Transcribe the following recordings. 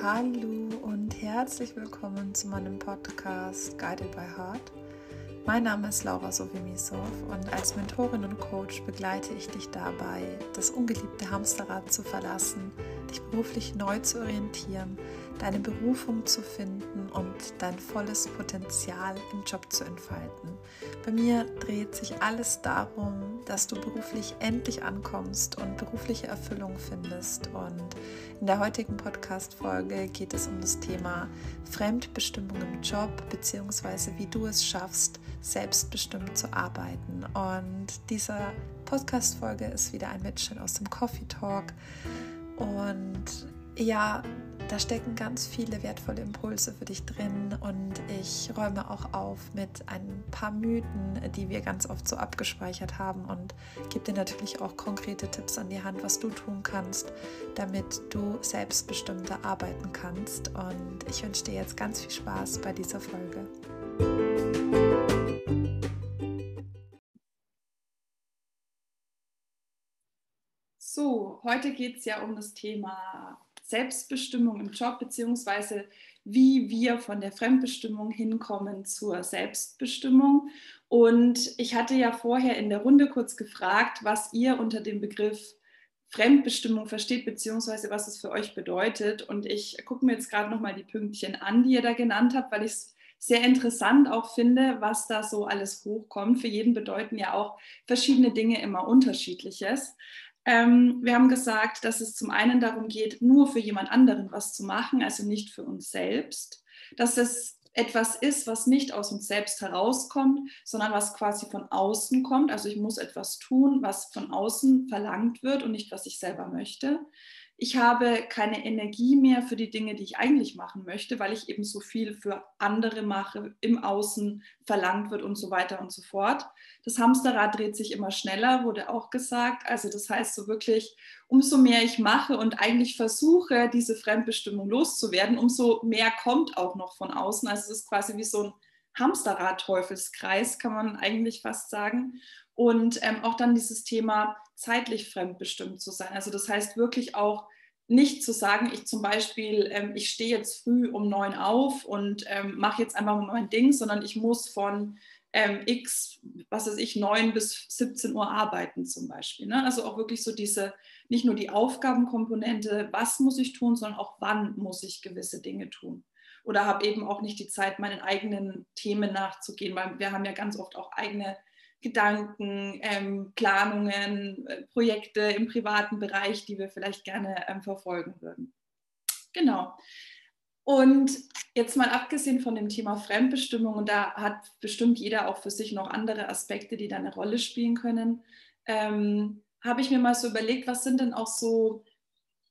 Hallo und herzlich willkommen zu meinem Podcast Guided by Heart. Mein Name ist Laura Sovimisov und als Mentorin und Coach begleite ich dich dabei, das ungeliebte Hamsterrad zu verlassen, dich beruflich neu zu orientieren, deine Berufung zu finden und dein volles Potenzial im Job zu entfalten. Bei mir dreht sich alles darum, dass du beruflich endlich ankommst und berufliche Erfüllung findest. Und in der heutigen Podcast-Folge geht es um das Thema Fremdbestimmung im Job, beziehungsweise wie du es schaffst, selbstbestimmt zu arbeiten. Und diese Podcast-Folge ist wieder ein Mitschnitt aus dem Coffee Talk. Und ja, da stecken ganz viele wertvolle Impulse für dich drin und ich räume auch auf mit ein paar Mythen, die wir ganz oft so abgespeichert haben und gebe dir natürlich auch konkrete Tipps an die Hand, was du tun kannst, damit du selbstbestimmter arbeiten kannst. Und ich wünsche dir jetzt ganz viel Spaß bei dieser Folge. Heute geht es ja um das Thema Selbstbestimmung im Job, beziehungsweise wie wir von der Fremdbestimmung hinkommen zur Selbstbestimmung. Und ich hatte ja vorher in der Runde kurz gefragt, was ihr unter dem Begriff Fremdbestimmung versteht, beziehungsweise was es für euch bedeutet. Und ich gucke mir jetzt gerade nochmal die Pünktchen an, die ihr da genannt habt, weil ich es sehr interessant auch finde, was da so alles hochkommt. Für jeden bedeuten ja auch verschiedene Dinge immer unterschiedliches. Ähm, wir haben gesagt, dass es zum einen darum geht, nur für jemand anderen was zu machen, also nicht für uns selbst. Dass es etwas ist, was nicht aus uns selbst herauskommt, sondern was quasi von außen kommt. Also ich muss etwas tun, was von außen verlangt wird und nicht, was ich selber möchte ich habe keine Energie mehr für die Dinge, die ich eigentlich machen möchte, weil ich eben so viel für andere mache, im Außen verlangt wird und so weiter und so fort. Das Hamsterrad dreht sich immer schneller, wurde auch gesagt. Also das heißt so wirklich, umso mehr ich mache und eigentlich versuche, diese Fremdbestimmung loszuwerden, umso mehr kommt auch noch von außen. Also es ist quasi wie so ein Hamsterrad-Teufelskreis, kann man eigentlich fast sagen. Und ähm, auch dann dieses Thema zeitlich fremdbestimmt zu sein. Also das heißt wirklich auch nicht zu sagen, ich zum Beispiel, ähm, ich stehe jetzt früh um neun auf und ähm, mache jetzt einfach mein Ding, sondern ich muss von ähm, x, was weiß ich, 9 bis 17 Uhr arbeiten zum Beispiel. Ne? Also auch wirklich so diese, nicht nur die Aufgabenkomponente, was muss ich tun, sondern auch wann muss ich gewisse Dinge tun. Oder habe eben auch nicht die Zeit, meinen eigenen Themen nachzugehen, weil wir haben ja ganz oft auch eigene Gedanken, ähm, Planungen, äh, Projekte im privaten Bereich, die wir vielleicht gerne ähm, verfolgen würden. Genau. Und jetzt mal abgesehen von dem Thema Fremdbestimmung, und da hat bestimmt jeder auch für sich noch andere Aspekte, die da eine Rolle spielen können, ähm, habe ich mir mal so überlegt, was sind denn auch so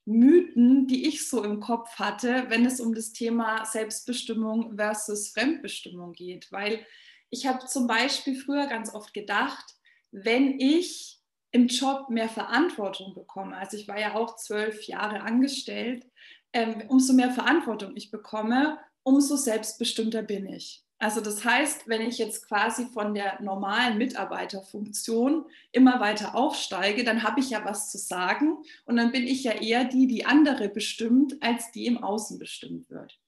Mythen, die ich so im Kopf hatte, wenn es um das Thema Selbstbestimmung versus Fremdbestimmung geht. Weil ich habe zum Beispiel früher ganz oft gedacht, wenn ich im Job mehr Verantwortung bekomme, also ich war ja auch zwölf Jahre angestellt, ähm, umso mehr Verantwortung ich bekomme, umso selbstbestimmter bin ich. Also das heißt, wenn ich jetzt quasi von der normalen Mitarbeiterfunktion immer weiter aufsteige, dann habe ich ja was zu sagen und dann bin ich ja eher die, die andere bestimmt, als die im Außen bestimmt wird.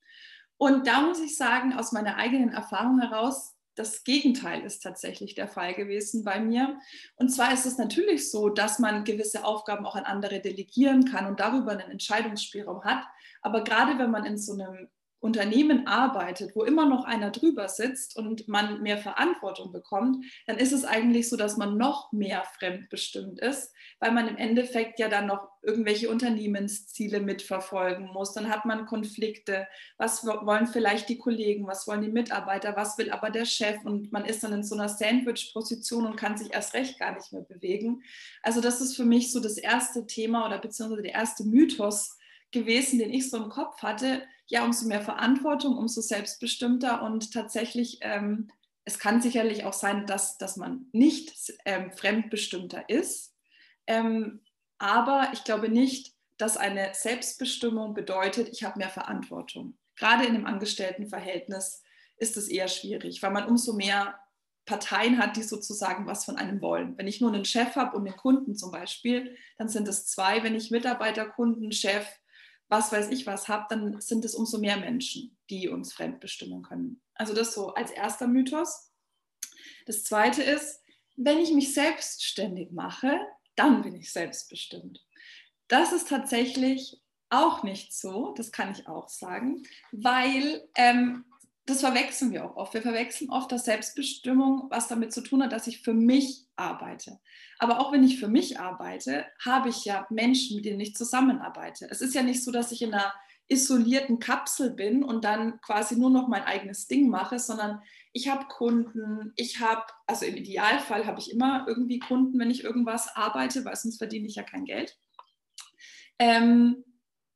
Und da muss ich sagen, aus meiner eigenen Erfahrung heraus, das Gegenteil ist tatsächlich der Fall gewesen bei mir. Und zwar ist es natürlich so, dass man gewisse Aufgaben auch an andere delegieren kann und darüber einen Entscheidungsspielraum hat. Aber gerade wenn man in so einem Unternehmen arbeitet, wo immer noch einer drüber sitzt und man mehr Verantwortung bekommt, dann ist es eigentlich so, dass man noch mehr fremdbestimmt ist, weil man im Endeffekt ja dann noch irgendwelche Unternehmensziele mitverfolgen muss. Dann hat man Konflikte. Was wollen vielleicht die Kollegen? Was wollen die Mitarbeiter? Was will aber der Chef? Und man ist dann in so einer Sandwich-Position und kann sich erst recht gar nicht mehr bewegen. Also das ist für mich so das erste Thema oder beziehungsweise der erste Mythos gewesen, den ich so im Kopf hatte ja, umso mehr Verantwortung, umso selbstbestimmter und tatsächlich, ähm, es kann sicherlich auch sein, dass, dass man nicht ähm, fremdbestimmter ist, ähm, aber ich glaube nicht, dass eine Selbstbestimmung bedeutet, ich habe mehr Verantwortung. Gerade in einem Angestelltenverhältnis ist es eher schwierig, weil man umso mehr Parteien hat, die sozusagen was von einem wollen. Wenn ich nur einen Chef habe und einen Kunden zum Beispiel, dann sind es zwei. Wenn ich Mitarbeiter, Kunden, Chef was weiß ich was habe, dann sind es umso mehr Menschen, die uns fremdbestimmen können. Also das so als erster Mythos. Das zweite ist, wenn ich mich selbstständig mache, dann bin ich selbstbestimmt. Das ist tatsächlich auch nicht so, das kann ich auch sagen, weil ähm, das verwechseln wir auch oft. Wir verwechseln oft, dass Selbstbestimmung was damit zu tun hat, dass ich für mich arbeite. Aber auch wenn ich für mich arbeite, habe ich ja Menschen, mit denen ich zusammenarbeite. Es ist ja nicht so, dass ich in einer isolierten Kapsel bin und dann quasi nur noch mein eigenes Ding mache, sondern ich habe Kunden, ich habe, also im Idealfall habe ich immer irgendwie Kunden, wenn ich irgendwas arbeite, weil sonst verdiene ich ja kein Geld. Ähm,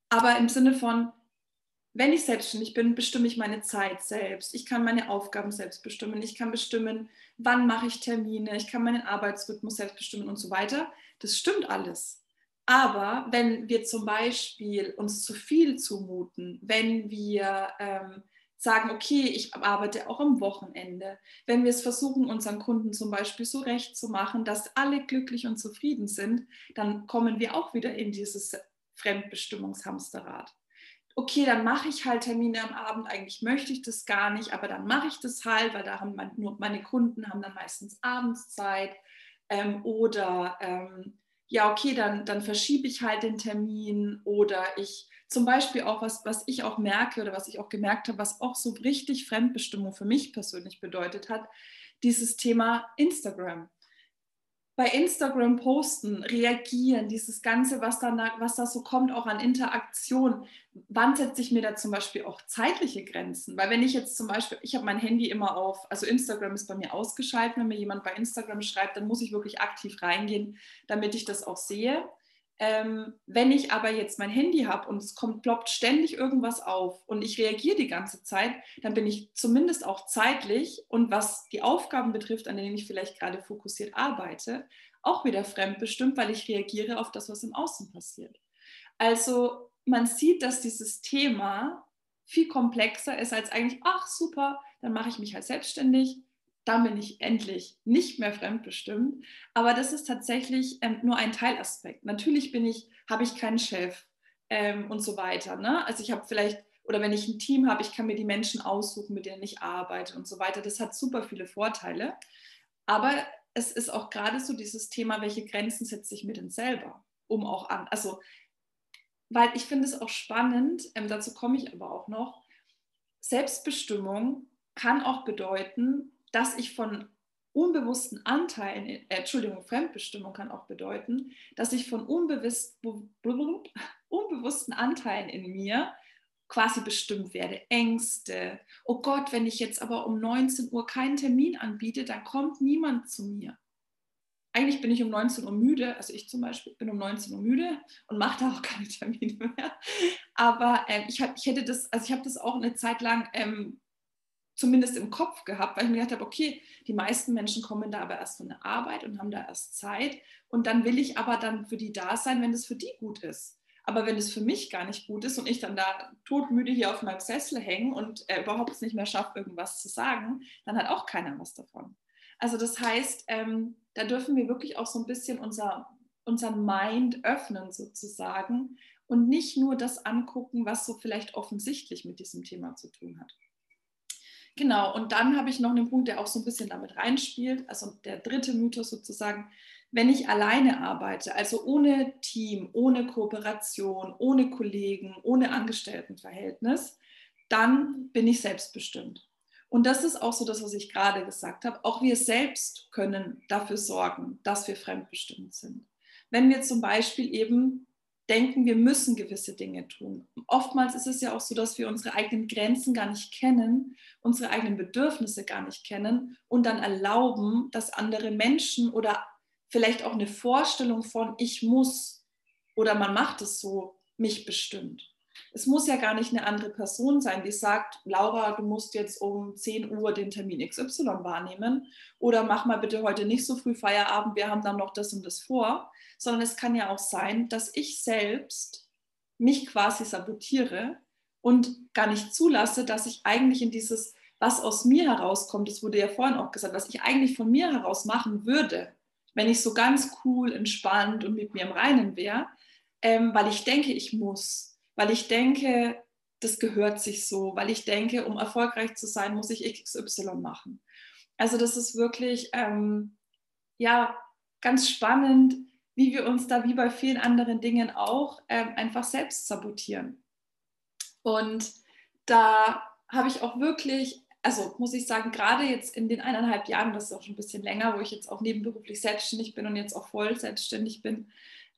aber im Sinne von, wenn ich selbstständig bin, bestimme ich meine Zeit selbst. Ich kann meine Aufgaben selbst bestimmen. Ich kann bestimmen, wann mache ich Termine. Ich kann meinen Arbeitsrhythmus selbst bestimmen und so weiter. Das stimmt alles. Aber wenn wir zum Beispiel uns zu viel zumuten, wenn wir ähm, sagen, okay, ich arbeite auch am Wochenende, wenn wir es versuchen, unseren Kunden zum Beispiel so recht zu machen, dass alle glücklich und zufrieden sind, dann kommen wir auch wieder in dieses Fremdbestimmungshamsterrad okay, dann mache ich halt Termine am Abend, eigentlich möchte ich das gar nicht, aber dann mache ich das halt, weil da haben mein, nur meine Kunden haben dann meistens Abendszeit. Ähm, oder ähm, ja, okay, dann, dann verschiebe ich halt den Termin oder ich zum Beispiel auch was, was ich auch merke oder was ich auch gemerkt habe, was auch so richtig Fremdbestimmung für mich persönlich bedeutet hat, dieses Thema Instagram bei Instagram posten, reagieren, dieses Ganze, was da, was da so kommt, auch an Interaktion. Wann setze ich mir da zum Beispiel auch zeitliche Grenzen? Weil wenn ich jetzt zum Beispiel, ich habe mein Handy immer auf, also Instagram ist bei mir ausgeschaltet, wenn mir jemand bei Instagram schreibt, dann muss ich wirklich aktiv reingehen, damit ich das auch sehe. Ähm, wenn ich aber jetzt mein Handy habe und es kommt, ploppt ständig irgendwas auf und ich reagiere die ganze Zeit, dann bin ich zumindest auch zeitlich und was die Aufgaben betrifft, an denen ich vielleicht gerade fokussiert arbeite, auch wieder fremdbestimmt, weil ich reagiere auf das, was im Außen passiert. Also man sieht, dass dieses Thema viel komplexer ist als eigentlich, ach super, dann mache ich mich halt selbstständig, dann bin ich endlich nicht mehr fremdbestimmt. Aber das ist tatsächlich ähm, nur ein Teilaspekt. Natürlich bin ich, habe ich keinen Chef ähm, und so weiter. Ne? Also ich habe vielleicht, oder wenn ich ein Team habe, ich kann mir die Menschen aussuchen, mit denen ich arbeite und so weiter. Das hat super viele Vorteile. Aber es ist auch gerade so dieses Thema, welche Grenzen setze ich mir denn selber, um auch an, also weil ich finde es auch spannend, ähm, dazu komme ich aber auch noch, Selbstbestimmung kann auch bedeuten, dass ich von unbewussten Anteilen, äh, Entschuldigung, Fremdbestimmung kann auch bedeuten, dass ich von unbewusst, unbewussten Anteilen in mir quasi bestimmt werde. Ängste. Oh Gott, wenn ich jetzt aber um 19 Uhr keinen Termin anbiete, dann kommt niemand zu mir. Eigentlich bin ich um 19 Uhr müde, also ich zum Beispiel bin um 19 Uhr müde und mache da auch keine Termine mehr. Aber ähm, ich, hab, ich hätte das, also ich habe das auch eine Zeit lang ähm, zumindest im Kopf gehabt, weil ich mir gedacht habe, okay, die meisten Menschen kommen da aber erst von der Arbeit und haben da erst Zeit und dann will ich aber dann für die da sein, wenn es für die gut ist. Aber wenn es für mich gar nicht gut ist und ich dann da todmüde hier auf meinem Sessel hänge und äh, überhaupt nicht mehr schaffe, irgendwas zu sagen, dann hat auch keiner was davon. Also das heißt, ähm, da dürfen wir wirklich auch so ein bisschen unser, unseren Mind öffnen sozusagen und nicht nur das angucken, was so vielleicht offensichtlich mit diesem Thema zu tun hat. Genau, und dann habe ich noch einen Punkt, der auch so ein bisschen damit reinspielt. Also der dritte Mythos sozusagen, wenn ich alleine arbeite, also ohne Team, ohne Kooperation, ohne Kollegen, ohne Angestelltenverhältnis, dann bin ich selbstbestimmt. Und das ist auch so das, was ich gerade gesagt habe. Auch wir selbst können dafür sorgen, dass wir fremdbestimmt sind. Wenn wir zum Beispiel eben denken, wir müssen gewisse Dinge tun. Oftmals ist es ja auch so, dass wir unsere eigenen Grenzen gar nicht kennen, unsere eigenen Bedürfnisse gar nicht kennen und dann erlauben, dass andere Menschen oder vielleicht auch eine Vorstellung von ich muss oder man macht es so, mich bestimmt. Es muss ja gar nicht eine andere Person sein, die sagt, Laura, du musst jetzt um 10 Uhr den Termin XY wahrnehmen oder mach mal bitte heute nicht so früh Feierabend, wir haben dann noch das und das vor, sondern es kann ja auch sein, dass ich selbst mich quasi sabotiere und gar nicht zulasse, dass ich eigentlich in dieses, was aus mir herauskommt, das wurde ja vorhin auch gesagt, was ich eigentlich von mir heraus machen würde, wenn ich so ganz cool, entspannt und mit mir im Reinen wäre, ähm, weil ich denke, ich muss, weil ich denke, das gehört sich so, weil ich denke, um erfolgreich zu sein, muss ich XY machen. Also das ist wirklich ähm, ja ganz spannend, wie wir uns da wie bei vielen anderen Dingen auch ähm, einfach selbst sabotieren. Und da habe ich auch wirklich, also muss ich sagen, gerade jetzt in den eineinhalb Jahren, das ist auch schon ein bisschen länger, wo ich jetzt auch nebenberuflich selbstständig bin und jetzt auch voll selbstständig bin,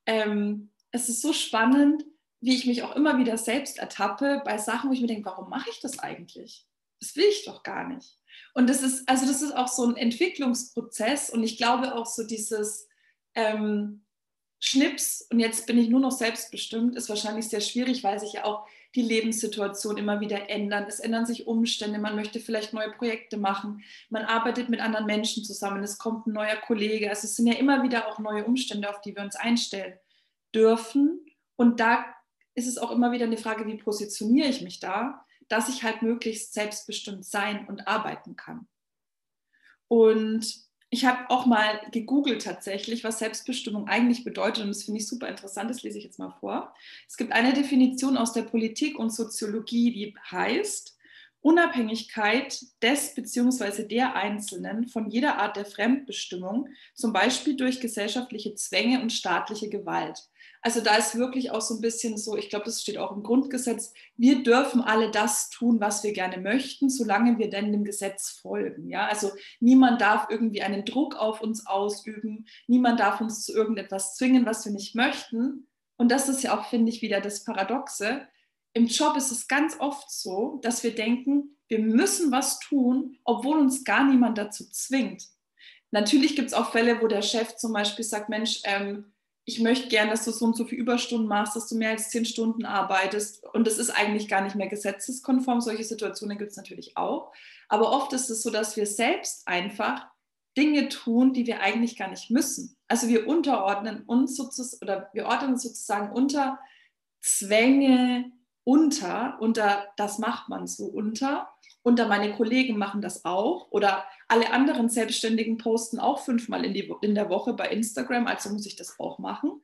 ähm, es ist so spannend, wie ich mich auch immer wieder selbst ertappe bei Sachen, wo ich mir denke, warum mache ich das eigentlich? Das will ich doch gar nicht. Und das ist, also das ist auch so ein Entwicklungsprozess und ich glaube auch so dieses ähm, Schnips und jetzt bin ich nur noch selbstbestimmt, ist wahrscheinlich sehr schwierig, weil sich ja auch die Lebenssituation immer wieder ändern. Es ändern sich Umstände, man möchte vielleicht neue Projekte machen, man arbeitet mit anderen Menschen zusammen, es kommt ein neuer Kollege. Also es sind ja immer wieder auch neue Umstände, auf die wir uns einstellen dürfen. Und da ist es auch immer wieder eine Frage, wie positioniere ich mich da, dass ich halt möglichst selbstbestimmt sein und arbeiten kann. Und ich habe auch mal gegoogelt tatsächlich, was Selbstbestimmung eigentlich bedeutet und das finde ich super interessant, das lese ich jetzt mal vor. Es gibt eine Definition aus der Politik und Soziologie, die heißt, Unabhängigkeit des bzw. der Einzelnen von jeder Art der Fremdbestimmung, zum Beispiel durch gesellschaftliche Zwänge und staatliche Gewalt. Also da ist wirklich auch so ein bisschen so, ich glaube, das steht auch im Grundgesetz, wir dürfen alle das tun, was wir gerne möchten, solange wir denn dem Gesetz folgen. Ja? Also niemand darf irgendwie einen Druck auf uns ausüben, niemand darf uns zu irgendetwas zwingen, was wir nicht möchten. Und das ist ja auch, finde ich, wieder das Paradoxe. Im Job ist es ganz oft so, dass wir denken, wir müssen was tun, obwohl uns gar niemand dazu zwingt. Natürlich gibt es auch Fälle, wo der Chef zum Beispiel sagt, Mensch, ähm, ich möchte gern, dass du so und so viele Überstunden machst, dass du mehr als zehn Stunden arbeitest. Und das ist eigentlich gar nicht mehr gesetzeskonform. Solche Situationen gibt es natürlich auch. Aber oft ist es so, dass wir selbst einfach Dinge tun, die wir eigentlich gar nicht müssen. Also wir unterordnen uns sozusagen oder wir ordnen uns sozusagen unter Zwänge unter, unter das macht man so unter und meine Kollegen machen das auch oder alle anderen Selbstständigen posten auch fünfmal in, die, in der Woche bei Instagram, also muss ich das auch machen.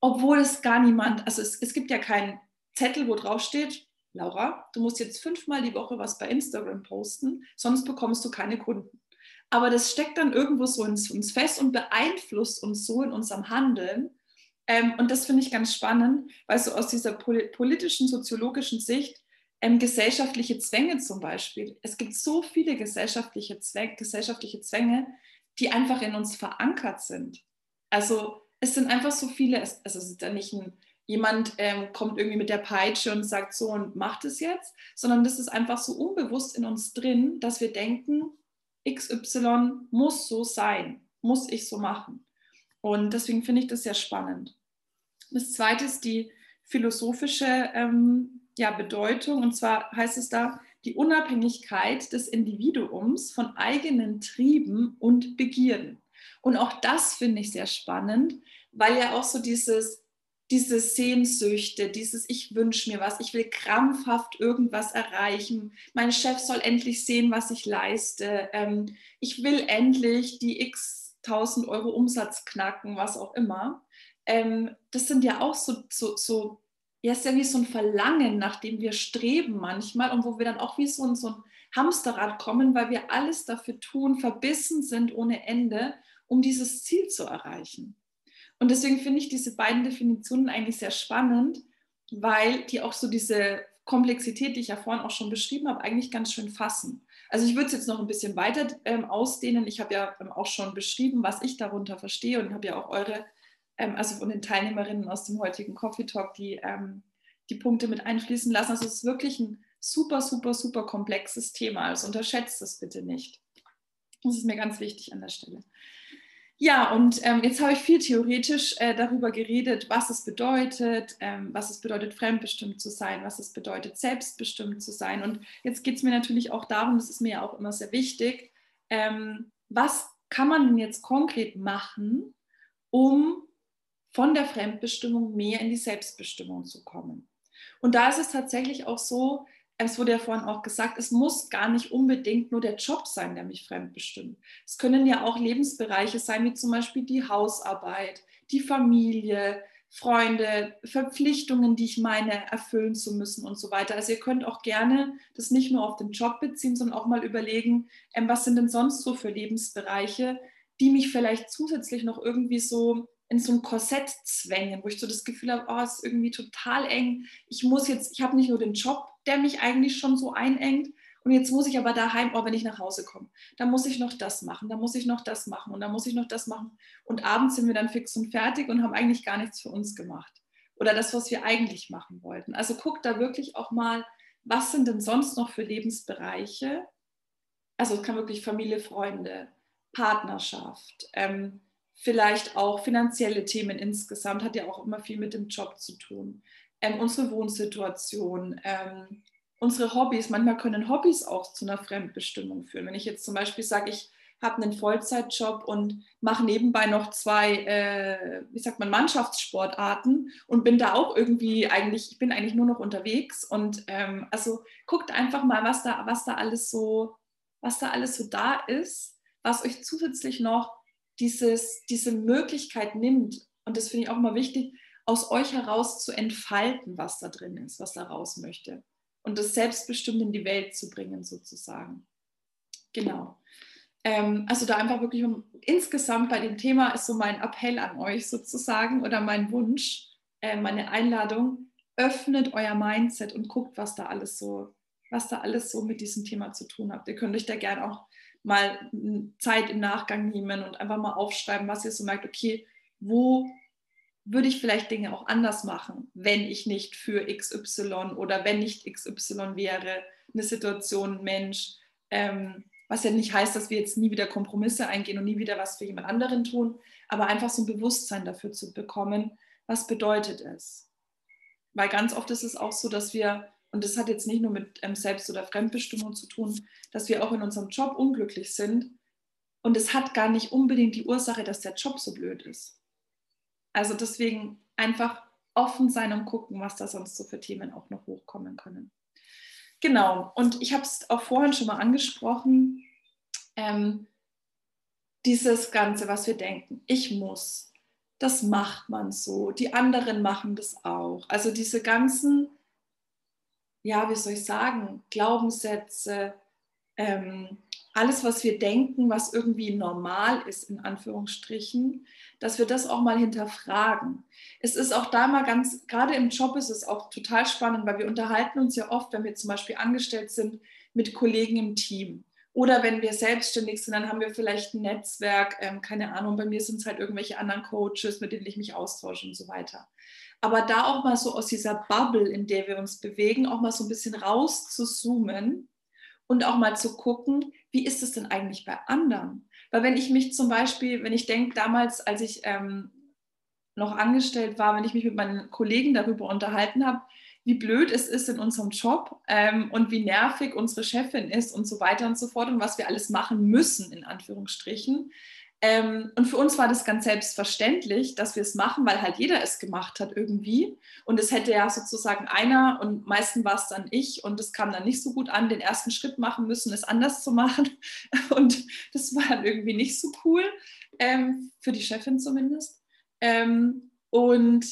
Obwohl es gar niemand, also es, es gibt ja keinen Zettel, wo drauf steht, Laura, du musst jetzt fünfmal die Woche was bei Instagram posten, sonst bekommst du keine Kunden. Aber das steckt dann irgendwo so ins, uns fest und beeinflusst uns so in unserem Handeln. Ähm, und das finde ich ganz spannend, weil so aus dieser politischen, soziologischen Sicht ähm, gesellschaftliche Zwänge zum Beispiel. Es gibt so viele gesellschaftliche Zwänge, gesellschaftliche Zwänge, die einfach in uns verankert sind. Also es sind einfach so viele, also es ist ja nicht ein, jemand ähm, kommt irgendwie mit der Peitsche und sagt so und macht es jetzt, sondern das ist einfach so unbewusst in uns drin, dass wir denken, XY muss so sein, muss ich so machen. Und deswegen finde ich das sehr spannend. Das zweite ist die philosophische ähm, ja, Bedeutung. Und zwar heißt es da, die Unabhängigkeit des Individuums von eigenen Trieben und Begierden. Und auch das finde ich sehr spannend, weil ja auch so dieses, diese Sehnsüchte, dieses Ich wünsche mir was, ich will krampfhaft irgendwas erreichen, mein Chef soll endlich sehen, was ich leiste, ähm, ich will endlich die x tausend Euro Umsatz knacken, was auch immer. Ähm, das sind ja auch so, so, so ja, ist ja wie so ein Verlangen, nach dem wir streben manchmal und wo wir dann auch wie so ein, so ein Hamsterrad kommen, weil wir alles dafür tun, verbissen sind ohne Ende, um dieses Ziel zu erreichen. Und deswegen finde ich diese beiden Definitionen eigentlich sehr spannend, weil die auch so diese Komplexität, die ich ja vorhin auch schon beschrieben habe, eigentlich ganz schön fassen. Also ich würde es jetzt noch ein bisschen weiter ähm, ausdehnen. Ich habe ja ähm, auch schon beschrieben, was ich darunter verstehe und habe ja auch eure also von den Teilnehmerinnen aus dem heutigen Coffee Talk, die ähm, die Punkte mit einfließen lassen. Also es ist wirklich ein super, super, super komplexes Thema. Also unterschätzt es bitte nicht. Das ist mir ganz wichtig an der Stelle. Ja, und ähm, jetzt habe ich viel theoretisch äh, darüber geredet, was es bedeutet, ähm, was es bedeutet, fremdbestimmt zu sein, was es bedeutet, selbstbestimmt zu sein. Und jetzt geht es mir natürlich auch darum, das ist mir ja auch immer sehr wichtig, ähm, was kann man denn jetzt konkret machen, um von der Fremdbestimmung mehr in die Selbstbestimmung zu kommen. Und da ist es tatsächlich auch so, es wurde ja vorhin auch gesagt, es muss gar nicht unbedingt nur der Job sein, der mich fremdbestimmt. Es können ja auch Lebensbereiche sein, wie zum Beispiel die Hausarbeit, die Familie, Freunde, Verpflichtungen, die ich meine, erfüllen zu müssen und so weiter. Also ihr könnt auch gerne das nicht nur auf den Job beziehen, sondern auch mal überlegen, ähm, was sind denn sonst so für Lebensbereiche, die mich vielleicht zusätzlich noch irgendwie so in so ein Korsett zwängen, wo ich so das Gefühl habe, oh, es ist irgendwie total eng. Ich muss jetzt, ich habe nicht nur den Job, der mich eigentlich schon so einengt, und jetzt muss ich aber daheim, oh, wenn ich nach Hause komme, dann muss ich noch das machen, dann muss ich noch das machen und dann muss ich noch das machen. Und abends sind wir dann fix und fertig und haben eigentlich gar nichts für uns gemacht. Oder das, was wir eigentlich machen wollten. Also guckt da wirklich auch mal, was sind denn sonst noch für Lebensbereiche? Also es kann wirklich Familie, Freunde, Partnerschaft, ähm, vielleicht auch finanzielle Themen insgesamt, hat ja auch immer viel mit dem Job zu tun. Ähm, unsere Wohnsituation, ähm, unsere Hobbys, manchmal können Hobbys auch zu einer Fremdbestimmung führen. Wenn ich jetzt zum Beispiel sage, ich habe einen Vollzeitjob und mache nebenbei noch zwei, äh, wie sagt man, Mannschaftssportarten und bin da auch irgendwie eigentlich, ich bin eigentlich nur noch unterwegs und ähm, also guckt einfach mal, was da, was da alles so, was da alles so da ist, was euch zusätzlich noch dieses, diese Möglichkeit nimmt. Und das finde ich auch mal wichtig, aus euch heraus zu entfalten, was da drin ist, was da raus möchte und das selbstbestimmt in die Welt zu bringen, sozusagen. Genau. Ähm, also da einfach wirklich um, insgesamt bei dem Thema ist so mein Appell an euch sozusagen oder mein Wunsch, äh, meine Einladung, öffnet euer Mindset und guckt, was da alles so, was da alles so mit diesem Thema zu tun hat. Ihr könnt euch da gerne auch mal Zeit im Nachgang nehmen und einfach mal aufschreiben, was ihr so merkt, okay, wo würde ich vielleicht Dinge auch anders machen, wenn ich nicht für XY oder wenn nicht XY wäre, eine Situation, Mensch, ähm, was ja nicht heißt, dass wir jetzt nie wieder Kompromisse eingehen und nie wieder was für jemand anderen tun, aber einfach so ein Bewusstsein dafür zu bekommen, was bedeutet es. Weil ganz oft ist es auch so, dass wir, und das hat jetzt nicht nur mit ähm, Selbst- oder Fremdbestimmung zu tun, dass wir auch in unserem Job unglücklich sind. Und es hat gar nicht unbedingt die Ursache, dass der Job so blöd ist also deswegen einfach offen sein und gucken, was da sonst so für Themen auch noch hochkommen können. Genau, und ich habe es auch vorhin schon mal angesprochen, ähm, dieses Ganze, was wir denken, ich muss, das macht man so, die anderen machen das auch. Also diese ganzen, ja, wie soll ich sagen, Glaubenssätze, ähm, alles, was wir denken, was irgendwie normal ist, in Anführungsstrichen, dass wir das auch mal hinterfragen. Es ist auch da mal ganz, gerade im Job ist es auch total spannend, weil wir unterhalten uns ja oft, wenn wir zum Beispiel angestellt sind, mit Kollegen im Team. Oder wenn wir selbstständig sind, dann haben wir vielleicht ein Netzwerk, ähm, keine Ahnung, bei mir sind es halt irgendwelche anderen Coaches, mit denen ich mich austausche und so weiter. Aber da auch mal so aus dieser Bubble, in der wir uns bewegen, auch mal so ein bisschen raus zu zoomen und auch mal zu gucken, wie ist es denn eigentlich bei anderen? Weil wenn ich mich zum Beispiel, wenn ich denke, damals, als ich ähm, noch angestellt war, wenn ich mich mit meinen Kollegen darüber unterhalten habe, wie blöd es ist in unserem Job ähm, und wie nervig unsere Chefin ist und so weiter und so fort und was wir alles machen müssen, in Anführungsstrichen, ähm, und für uns war das ganz selbstverständlich, dass wir es machen, weil halt jeder es gemacht hat irgendwie. Und es hätte ja sozusagen einer und meistens war es dann ich und es kam dann nicht so gut an, den ersten Schritt machen müssen, es anders zu machen. Und das war dann irgendwie nicht so cool, ähm, für die Chefin zumindest. Ähm, und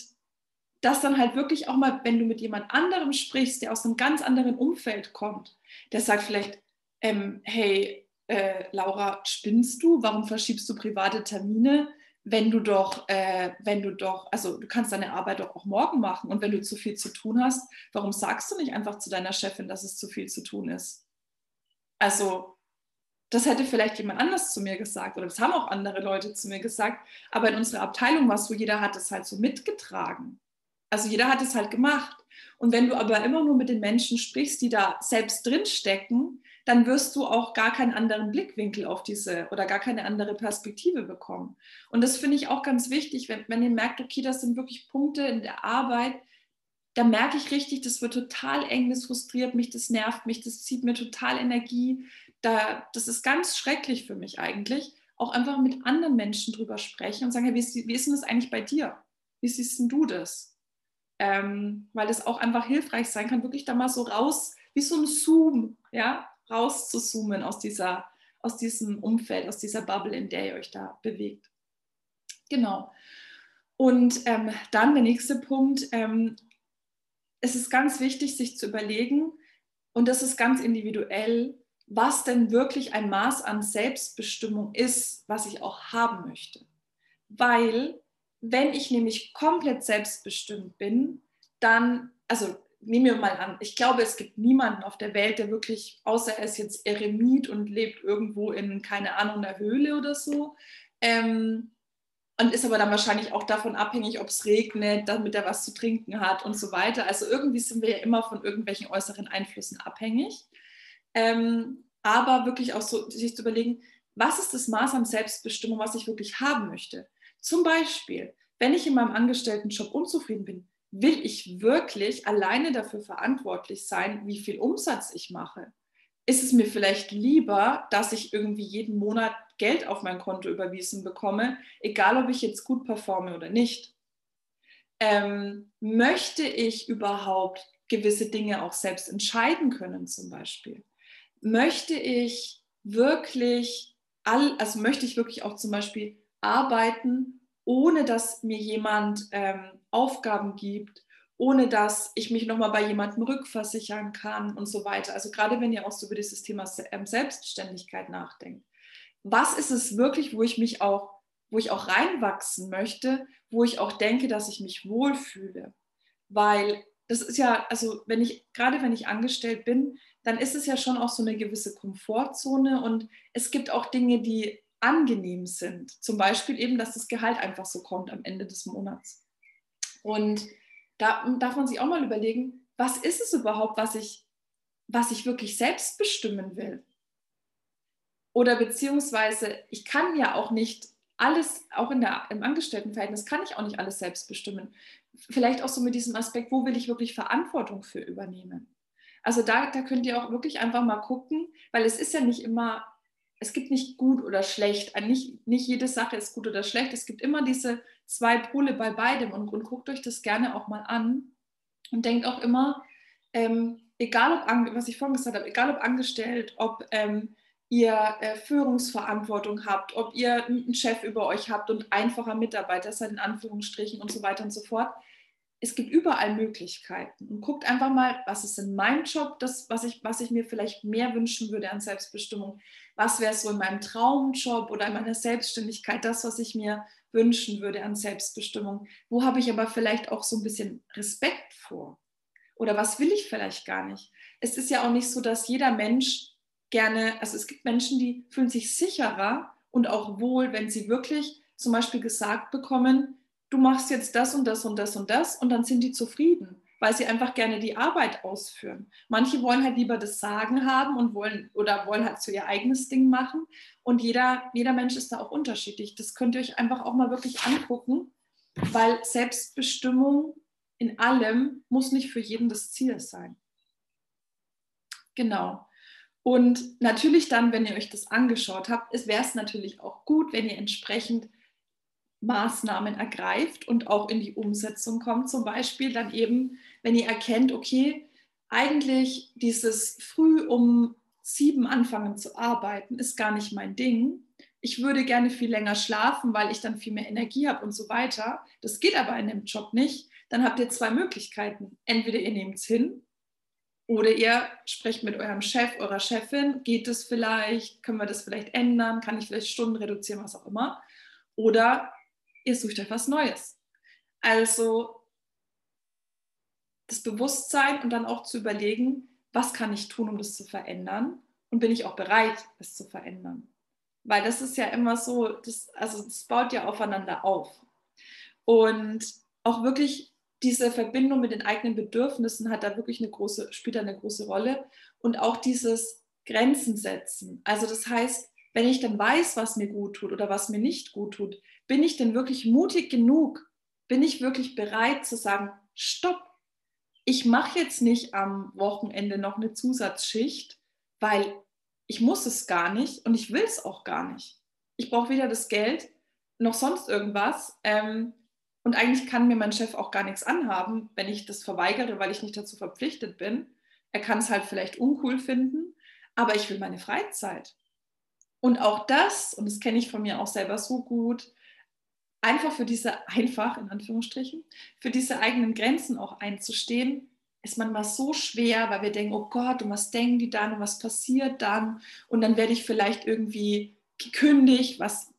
das dann halt wirklich auch mal, wenn du mit jemand anderem sprichst, der aus einem ganz anderen Umfeld kommt, der sagt vielleicht, ähm, hey, äh, Laura, spinnst du? Warum verschiebst du private Termine, wenn du doch, äh, wenn du doch, also du kannst deine Arbeit doch auch morgen machen und wenn du zu viel zu tun hast, warum sagst du nicht einfach zu deiner Chefin, dass es zu viel zu tun ist? Also, das hätte vielleicht jemand anders zu mir gesagt oder das haben auch andere Leute zu mir gesagt, aber in unserer Abteilung war es so, jeder hat es halt so mitgetragen. Also jeder hat es halt gemacht. Und wenn du aber immer nur mit den Menschen sprichst, die da selbst drinstecken, dann wirst du auch gar keinen anderen Blickwinkel auf diese oder gar keine andere Perspektive bekommen. Und das finde ich auch ganz wichtig, wenn, wenn ihr merkt, okay, das sind wirklich Punkte in der Arbeit, da merke ich richtig, das wird total eng, das frustriert mich, das nervt mich, das zieht mir total Energie. Da, das ist ganz schrecklich für mich eigentlich. Auch einfach mit anderen Menschen drüber sprechen und sagen, hey, wie, ist, wie ist denn das eigentlich bei dir? Wie siehst denn du das? Ähm, weil es auch einfach hilfreich sein kann, wirklich da mal so raus, wie so ein Zoom, ja, rauszuzoomen aus, dieser, aus diesem Umfeld, aus dieser Bubble, in der ihr euch da bewegt. Genau. Und ähm, dann der nächste Punkt. Ähm, es ist ganz wichtig, sich zu überlegen, und das ist ganz individuell, was denn wirklich ein Maß an Selbstbestimmung ist, was ich auch haben möchte. Weil wenn ich nämlich komplett selbstbestimmt bin, dann, also nehmen wir mal an, ich glaube, es gibt niemanden auf der Welt, der wirklich, außer er ist jetzt Eremit und lebt irgendwo in, keine Ahnung, einer Höhle oder so, ähm, und ist aber dann wahrscheinlich auch davon abhängig, ob es regnet, damit er was zu trinken hat und so weiter. Also irgendwie sind wir ja immer von irgendwelchen äußeren Einflüssen abhängig. Ähm, aber wirklich auch so sich zu überlegen, was ist das Maß an Selbstbestimmung, was ich wirklich haben möchte. Zum Beispiel, wenn ich in meinem Angestelltenjob unzufrieden bin, will ich wirklich alleine dafür verantwortlich sein, wie viel Umsatz ich mache? Ist es mir vielleicht lieber, dass ich irgendwie jeden Monat Geld auf mein Konto überwiesen bekomme, egal ob ich jetzt gut performe oder nicht? Ähm, möchte ich überhaupt gewisse Dinge auch selbst entscheiden können, zum Beispiel? Möchte ich wirklich, all, also möchte ich wirklich auch zum Beispiel arbeiten, ohne dass mir jemand ähm, Aufgaben gibt, ohne dass ich mich nochmal bei jemandem rückversichern kann und so weiter. Also gerade wenn ihr auch so über dieses Thema ähm, Selbstständigkeit nachdenkt. Was ist es wirklich, wo ich mich auch, wo ich auch reinwachsen möchte, wo ich auch denke, dass ich mich wohlfühle? Weil das ist ja, also wenn ich, gerade wenn ich angestellt bin, dann ist es ja schon auch so eine gewisse Komfortzone und es gibt auch Dinge, die angenehm sind. Zum Beispiel eben, dass das Gehalt einfach so kommt am Ende des Monats. Und da darf man sich auch mal überlegen, was ist es überhaupt, was ich, was ich wirklich selbst bestimmen will? Oder beziehungsweise, ich kann ja auch nicht alles, auch in der, im Angestelltenverhältnis, kann ich auch nicht alles selbst bestimmen. Vielleicht auch so mit diesem Aspekt, wo will ich wirklich Verantwortung für übernehmen? Also da, da könnt ihr auch wirklich einfach mal gucken, weil es ist ja nicht immer es gibt nicht gut oder schlecht. Nicht, nicht jede Sache ist gut oder schlecht. Es gibt immer diese zwei Pole bei beidem und, und guckt euch das gerne auch mal an und denkt auch immer, ähm, egal ob, was ich vorhin gesagt habe, egal ob angestellt, ob ähm, ihr äh, Führungsverantwortung habt, ob ihr einen Chef über euch habt und einfacher Mitarbeiter seid in Anführungsstrichen und so weiter und so fort es gibt überall Möglichkeiten und guckt einfach mal, was ist in meinem Job, das, was ich, was ich mir vielleicht mehr wünschen würde an Selbstbestimmung. Was wäre so in meinem Traumjob oder in meiner Selbstständigkeit, das, was ich mir wünschen würde an Selbstbestimmung. Wo habe ich aber vielleicht auch so ein bisschen Respekt vor? Oder was will ich vielleicht gar nicht? Es ist ja auch nicht so, dass jeder Mensch gerne, also es gibt Menschen, die fühlen sich sicherer und auch wohl, wenn sie wirklich zum Beispiel gesagt bekommen, du machst jetzt das und das und das und das und dann sind die zufrieden, weil sie einfach gerne die Arbeit ausführen. Manche wollen halt lieber das Sagen haben und wollen oder wollen halt so ihr eigenes Ding machen und jeder, jeder Mensch ist da auch unterschiedlich. Das könnt ihr euch einfach auch mal wirklich angucken, weil Selbstbestimmung in allem muss nicht für jeden das Ziel sein. Genau. Und natürlich dann, wenn ihr euch das angeschaut habt, wäre es natürlich auch gut, wenn ihr entsprechend Maßnahmen ergreift und auch in die Umsetzung kommt. Zum Beispiel dann eben, wenn ihr erkennt, okay, eigentlich dieses früh um sieben anfangen zu arbeiten, ist gar nicht mein Ding. Ich würde gerne viel länger schlafen, weil ich dann viel mehr Energie habe und so weiter. Das geht aber in dem Job nicht. Dann habt ihr zwei Möglichkeiten. Entweder ihr nehmt es hin oder ihr sprecht mit eurem Chef, eurer Chefin. Geht es vielleicht? Können wir das vielleicht ändern? Kann ich vielleicht Stunden reduzieren, was auch immer? Oder ihr sucht euch was Neues. Also das Bewusstsein und dann auch zu überlegen, was kann ich tun, um das zu verändern und bin ich auch bereit, es zu verändern. Weil das ist ja immer so, das, also das baut ja aufeinander auf. Und auch wirklich diese Verbindung mit den eigenen Bedürfnissen hat da wirklich eine große, spielt da eine große Rolle. Und auch dieses Grenzen setzen. Also das heißt, wenn ich dann weiß, was mir gut tut oder was mir nicht gut tut, bin ich denn wirklich mutig genug? Bin ich wirklich bereit zu sagen, stopp, ich mache jetzt nicht am Wochenende noch eine Zusatzschicht, weil ich muss es gar nicht und ich will es auch gar nicht. Ich brauche weder das Geld noch sonst irgendwas. Ähm, und eigentlich kann mir mein Chef auch gar nichts anhaben, wenn ich das verweigere, weil ich nicht dazu verpflichtet bin. Er kann es halt vielleicht uncool finden, aber ich will meine Freizeit. Und auch das, und das kenne ich von mir auch selber so gut, einfach für diese, einfach in Anführungsstrichen, für diese eigenen Grenzen auch einzustehen, ist manchmal so schwer, weil wir denken, oh Gott, und was denken die dann und was passiert dann? Und dann werde ich vielleicht irgendwie gekündigt, was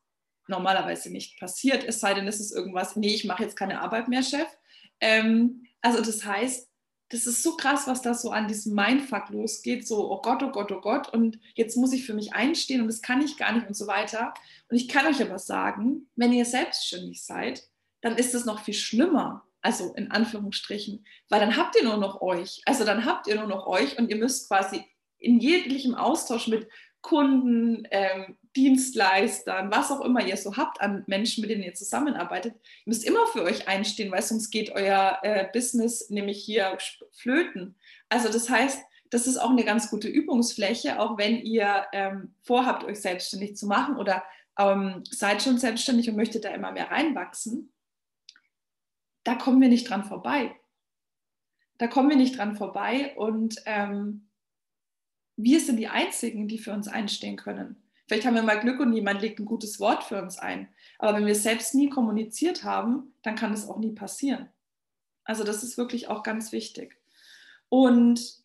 normalerweise nicht passiert, es sei denn, es ist irgendwas, nee, ich mache jetzt keine Arbeit mehr, Chef. Ähm, also das heißt, das ist so krass, was da so an diesem Mindfuck losgeht, so, oh Gott, oh Gott, oh Gott, und jetzt muss ich für mich einstehen und das kann ich gar nicht und so weiter. Und ich kann euch aber sagen, wenn ihr selbstständig seid, dann ist es noch viel schlimmer, also in Anführungsstrichen, weil dann habt ihr nur noch euch. Also dann habt ihr nur noch euch und ihr müsst quasi in jeglichem Austausch mit Kunden, ähm, Dienstleistern, was auch immer ihr so habt an Menschen, mit denen ihr zusammenarbeitet, ihr müsst immer für euch einstehen, weil sonst geht euer äh, Business nämlich hier flöten. Also das heißt, das ist auch eine ganz gute Übungsfläche, auch wenn ihr ähm, vorhabt, euch selbstständig zu machen oder ähm, seid schon selbstständig und möchtet da immer mehr reinwachsen da kommen wir nicht dran vorbei. Da kommen wir nicht dran vorbei und ähm, wir sind die Einzigen, die für uns einstehen können. Vielleicht haben wir mal Glück und jemand legt ein gutes Wort für uns ein. Aber wenn wir selbst nie kommuniziert haben, dann kann es auch nie passieren. Also das ist wirklich auch ganz wichtig. Und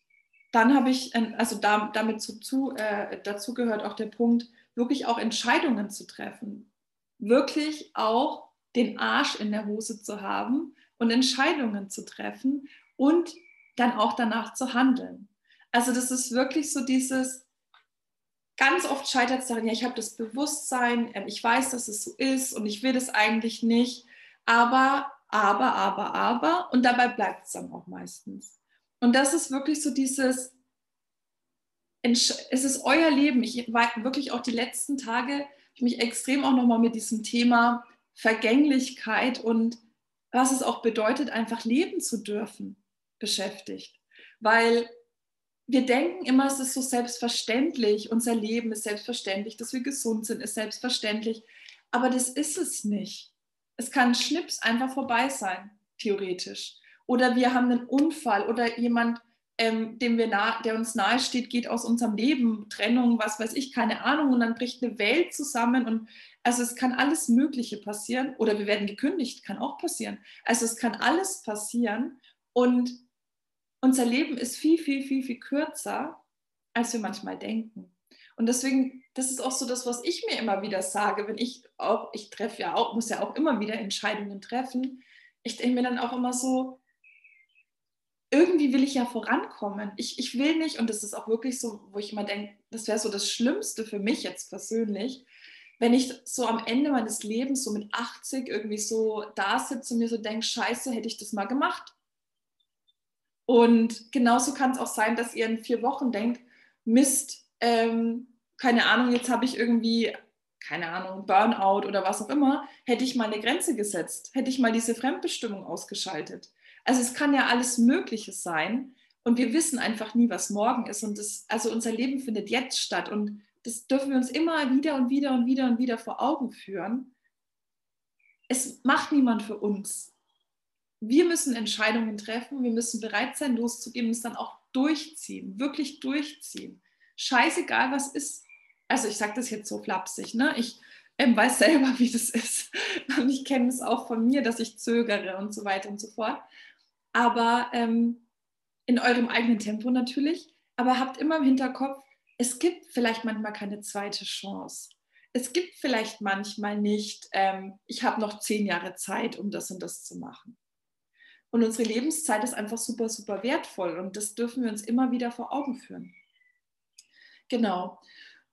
dann habe ich, also damit zu, zu, äh, dazu gehört auch der Punkt, wirklich auch Entscheidungen zu treffen. Wirklich auch den Arsch in der Hose zu haben und Entscheidungen zu treffen und dann auch danach zu handeln. Also das ist wirklich so dieses, ganz oft scheitert es daran, ja, ich habe das Bewusstsein, ähm, ich weiß, dass es so ist und ich will das eigentlich nicht, aber, aber, aber, aber und dabei bleibt es dann auch meistens. Und das ist wirklich so dieses, es ist euer Leben. Ich war wirklich auch die letzten Tage, ich mich extrem auch nochmal mit diesem Thema Vergänglichkeit und was es auch bedeutet, einfach leben zu dürfen, beschäftigt. Weil wir denken immer, es ist so selbstverständlich, unser Leben ist selbstverständlich, dass wir gesund sind, ist selbstverständlich. Aber das ist es nicht. Es kann Schnips einfach vorbei sein, theoretisch. Oder wir haben einen Unfall oder jemand, ähm, dem wir nah, der uns nahe steht, geht aus unserem Leben, Trennung, was weiß ich, keine Ahnung, und dann bricht eine Welt zusammen und also es kann alles Mögliche passieren oder wir werden gekündigt, kann auch passieren. Also es kann alles passieren und unser Leben ist viel, viel, viel, viel kürzer, als wir manchmal denken. Und deswegen, das ist auch so das, was ich mir immer wieder sage, wenn ich auch, ich treffe ja auch, muss ja auch immer wieder Entscheidungen treffen. Ich denke mir dann auch immer so, irgendwie will ich ja vorankommen. Ich, ich will nicht, und das ist auch wirklich so, wo ich immer denke, das wäre so das Schlimmste für mich jetzt persönlich, wenn ich so am Ende meines Lebens, so mit 80, irgendwie so da sitze und mir so denke, scheiße, hätte ich das mal gemacht. Und genauso kann es auch sein, dass ihr in vier Wochen denkt, Mist, ähm, keine Ahnung, jetzt habe ich irgendwie, keine Ahnung, Burnout oder was auch immer, hätte ich mal eine Grenze gesetzt, hätte ich mal diese Fremdbestimmung ausgeschaltet. Also es kann ja alles Mögliche sein und wir wissen einfach nie, was morgen ist. Und das, also unser Leben findet jetzt statt und das dürfen wir uns immer wieder und wieder und wieder und wieder vor Augen führen. Es macht niemand für uns. Wir müssen Entscheidungen treffen, wir müssen bereit sein, loszugehen es dann auch durchziehen, wirklich durchziehen. Scheißegal, was ist. Also ich sage das jetzt so flapsig, ne? Ich ähm, weiß selber, wie das ist. Und ich kenne es auch von mir, dass ich zögere und so weiter und so fort. Aber ähm, in eurem eigenen Tempo natürlich. Aber habt immer im Hinterkopf, es gibt vielleicht manchmal keine zweite Chance. Es gibt vielleicht manchmal nicht, ähm, ich habe noch zehn Jahre Zeit, um das und das zu machen. Und unsere Lebenszeit ist einfach super, super wertvoll und das dürfen wir uns immer wieder vor Augen führen. Genau.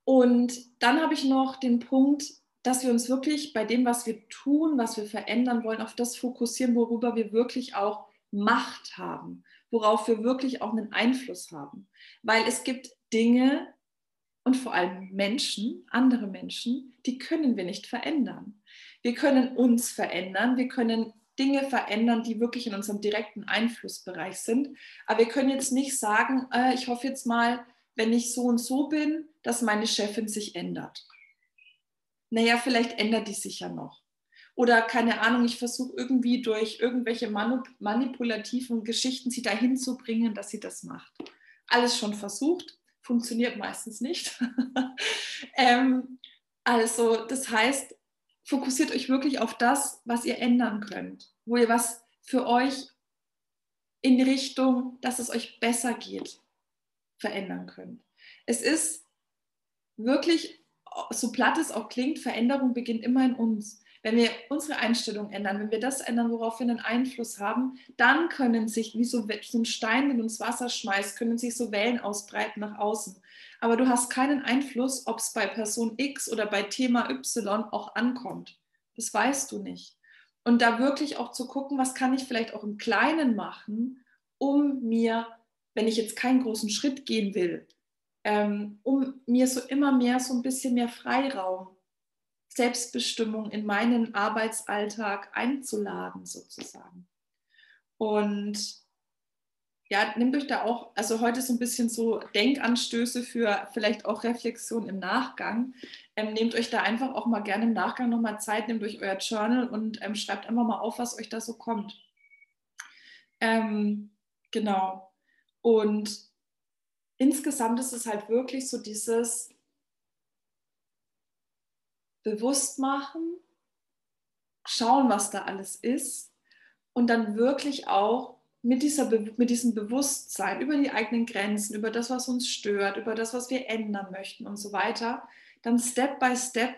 Und dann habe ich noch den Punkt, dass wir uns wirklich bei dem, was wir tun, was wir verändern wollen, auf das fokussieren, worüber wir wirklich auch Macht haben, worauf wir wirklich auch einen Einfluss haben. Weil es gibt Dinge, und vor allem Menschen, andere Menschen, die können wir nicht verändern. Wir können uns verändern, wir können Dinge verändern, die wirklich in unserem direkten Einflussbereich sind. Aber wir können jetzt nicht sagen, äh, ich hoffe jetzt mal, wenn ich so und so bin, dass meine Chefin sich ändert. Naja, vielleicht ändert die sich ja noch. Oder keine Ahnung, ich versuche irgendwie durch irgendwelche manipulativen Geschichten sie dahin zu bringen, dass sie das macht. Alles schon versucht, funktioniert meistens nicht. ähm, also das heißt, fokussiert euch wirklich auf das, was ihr ändern könnt, wo ihr was für euch in Richtung, dass es euch besser geht, verändern könnt. Es ist wirklich, so platt es auch klingt, Veränderung beginnt immer in uns. Wenn wir unsere Einstellung ändern, wenn wir das ändern, worauf wir einen Einfluss haben, dann können sich, wie so, ein Stein, den du ins Wasser schmeißt, können sich so Wellen ausbreiten nach außen. Aber du hast keinen Einfluss, ob es bei Person X oder bei Thema Y auch ankommt. Das weißt du nicht. Und da wirklich auch zu gucken, was kann ich vielleicht auch im Kleinen machen, um mir, wenn ich jetzt keinen großen Schritt gehen will, ähm, um mir so immer mehr so ein bisschen mehr Freiraum Selbstbestimmung in meinen Arbeitsalltag einzuladen, sozusagen. Und ja, nehmt euch da auch, also heute so ein bisschen so Denkanstöße für vielleicht auch Reflexion im Nachgang. Ähm, nehmt euch da einfach auch mal gerne im Nachgang nochmal Zeit, nehmt euch euer Journal und ähm, schreibt einfach mal auf, was euch da so kommt. Ähm, genau. Und insgesamt ist es halt wirklich so dieses, bewusst machen, schauen, was da alles ist und dann wirklich auch mit, dieser, mit diesem Bewusstsein über die eigenen Grenzen, über das, was uns stört, über das, was wir ändern möchten und so weiter, dann Step by Step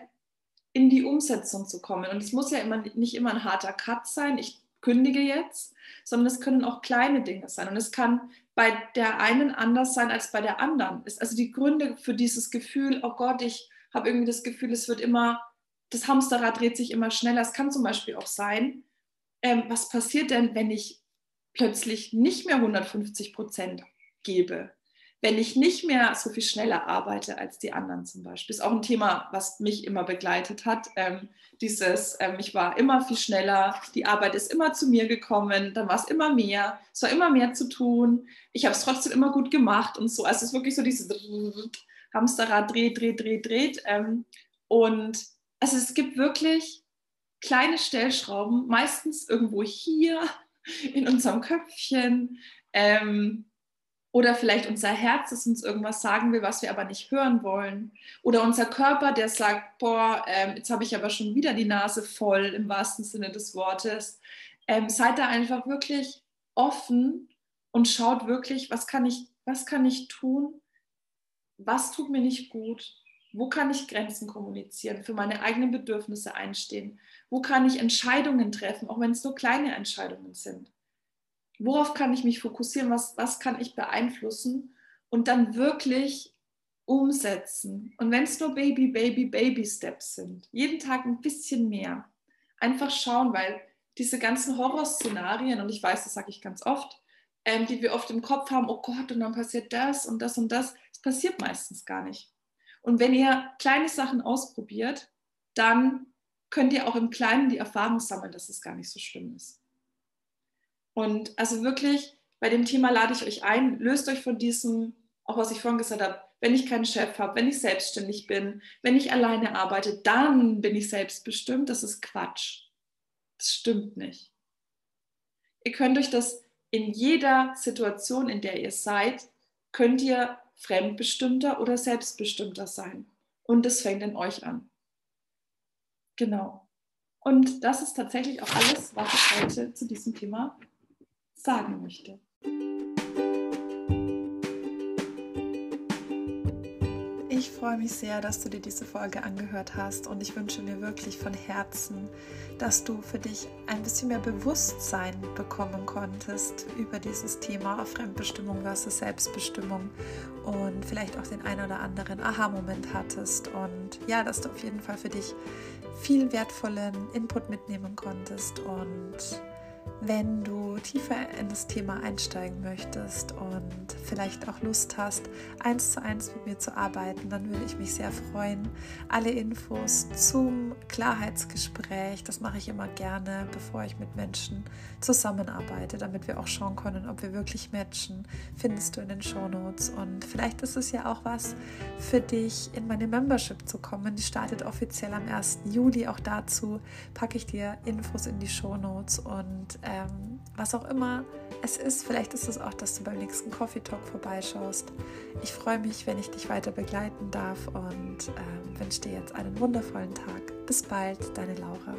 in die Umsetzung zu kommen. Und es muss ja immer, nicht immer ein harter Cut sein, ich kündige jetzt, sondern es können auch kleine Dinge sein. Und es kann bei der einen anders sein als bei der anderen. also die Gründe für dieses Gefühl, oh Gott, ich habe irgendwie das Gefühl, es wird immer, das Hamsterrad dreht sich immer schneller. Es kann zum Beispiel auch sein, ähm, was passiert denn, wenn ich plötzlich nicht mehr 150 Prozent gebe? Wenn ich nicht mehr so viel schneller arbeite als die anderen zum Beispiel. Ist auch ein Thema, was mich immer begleitet hat. Ähm, dieses, ähm, ich war immer viel schneller, die Arbeit ist immer zu mir gekommen, dann war es immer mehr, es war immer mehr zu tun. Ich habe es trotzdem immer gut gemacht und so. Also es ist wirklich so dieses Hamsterrad dreht, dreht, dreht, dreht. Ähm, und also es gibt wirklich kleine Stellschrauben, meistens irgendwo hier in unserem Köpfchen. Ähm, oder vielleicht unser Herz, das uns irgendwas sagen will, was wir aber nicht hören wollen. Oder unser Körper, der sagt, boah, ähm, jetzt habe ich aber schon wieder die Nase voll im wahrsten Sinne des Wortes. Ähm, seid da einfach wirklich offen und schaut wirklich, was kann ich, was kann ich tun, was tut mir nicht gut, wo kann ich Grenzen kommunizieren, für meine eigenen Bedürfnisse einstehen, wo kann ich Entscheidungen treffen, auch wenn es nur kleine Entscheidungen sind. Worauf kann ich mich fokussieren, was, was kann ich beeinflussen und dann wirklich umsetzen. Und wenn es nur Baby, Baby, Baby Steps sind, jeden Tag ein bisschen mehr. Einfach schauen, weil diese ganzen Horrorszenarien, und ich weiß, das sage ich ganz oft, ähm, die wir oft im Kopf haben, oh Gott, und dann passiert das und das und das, passiert meistens gar nicht. Und wenn ihr kleine Sachen ausprobiert, dann könnt ihr auch im Kleinen die Erfahrung sammeln, dass es gar nicht so schlimm ist. Und also wirklich, bei dem Thema lade ich euch ein, löst euch von diesem, auch was ich vorhin gesagt habe, wenn ich keinen Chef habe, wenn ich selbstständig bin, wenn ich alleine arbeite, dann bin ich selbstbestimmt. Das ist Quatsch. Das stimmt nicht. Ihr könnt euch das in jeder Situation, in der ihr seid, könnt ihr fremdbestimmter oder selbstbestimmter sein. Und es fängt in euch an. Genau. Und das ist tatsächlich auch alles, was ich heute zu diesem Thema sagen möchte. Freue mich sehr, dass du dir diese Folge angehört hast und ich wünsche mir wirklich von Herzen, dass du für dich ein bisschen mehr Bewusstsein bekommen konntest über dieses Thema Fremdbestimmung versus Selbstbestimmung und vielleicht auch den einen oder anderen Aha-Moment hattest und ja, dass du auf jeden Fall für dich viel wertvollen Input mitnehmen konntest und wenn du tiefer in das Thema einsteigen möchtest und vielleicht auch Lust hast, eins zu eins mit mir zu arbeiten, dann würde ich mich sehr freuen. Alle Infos zum Klarheitsgespräch, das mache ich immer gerne, bevor ich mit Menschen zusammenarbeite, damit wir auch schauen können, ob wir wirklich matchen, findest du in den Show Notes. Und vielleicht ist es ja auch was für dich, in meine Membership zu kommen. Die startet offiziell am 1. Juli. Auch dazu packe ich dir Infos in die Show Notes ähm, was auch immer es ist, vielleicht ist es auch, dass du beim nächsten Coffee Talk vorbeischaust. Ich freue mich, wenn ich dich weiter begleiten darf und ähm, wünsche dir jetzt einen wundervollen Tag. Bis bald, deine Laura.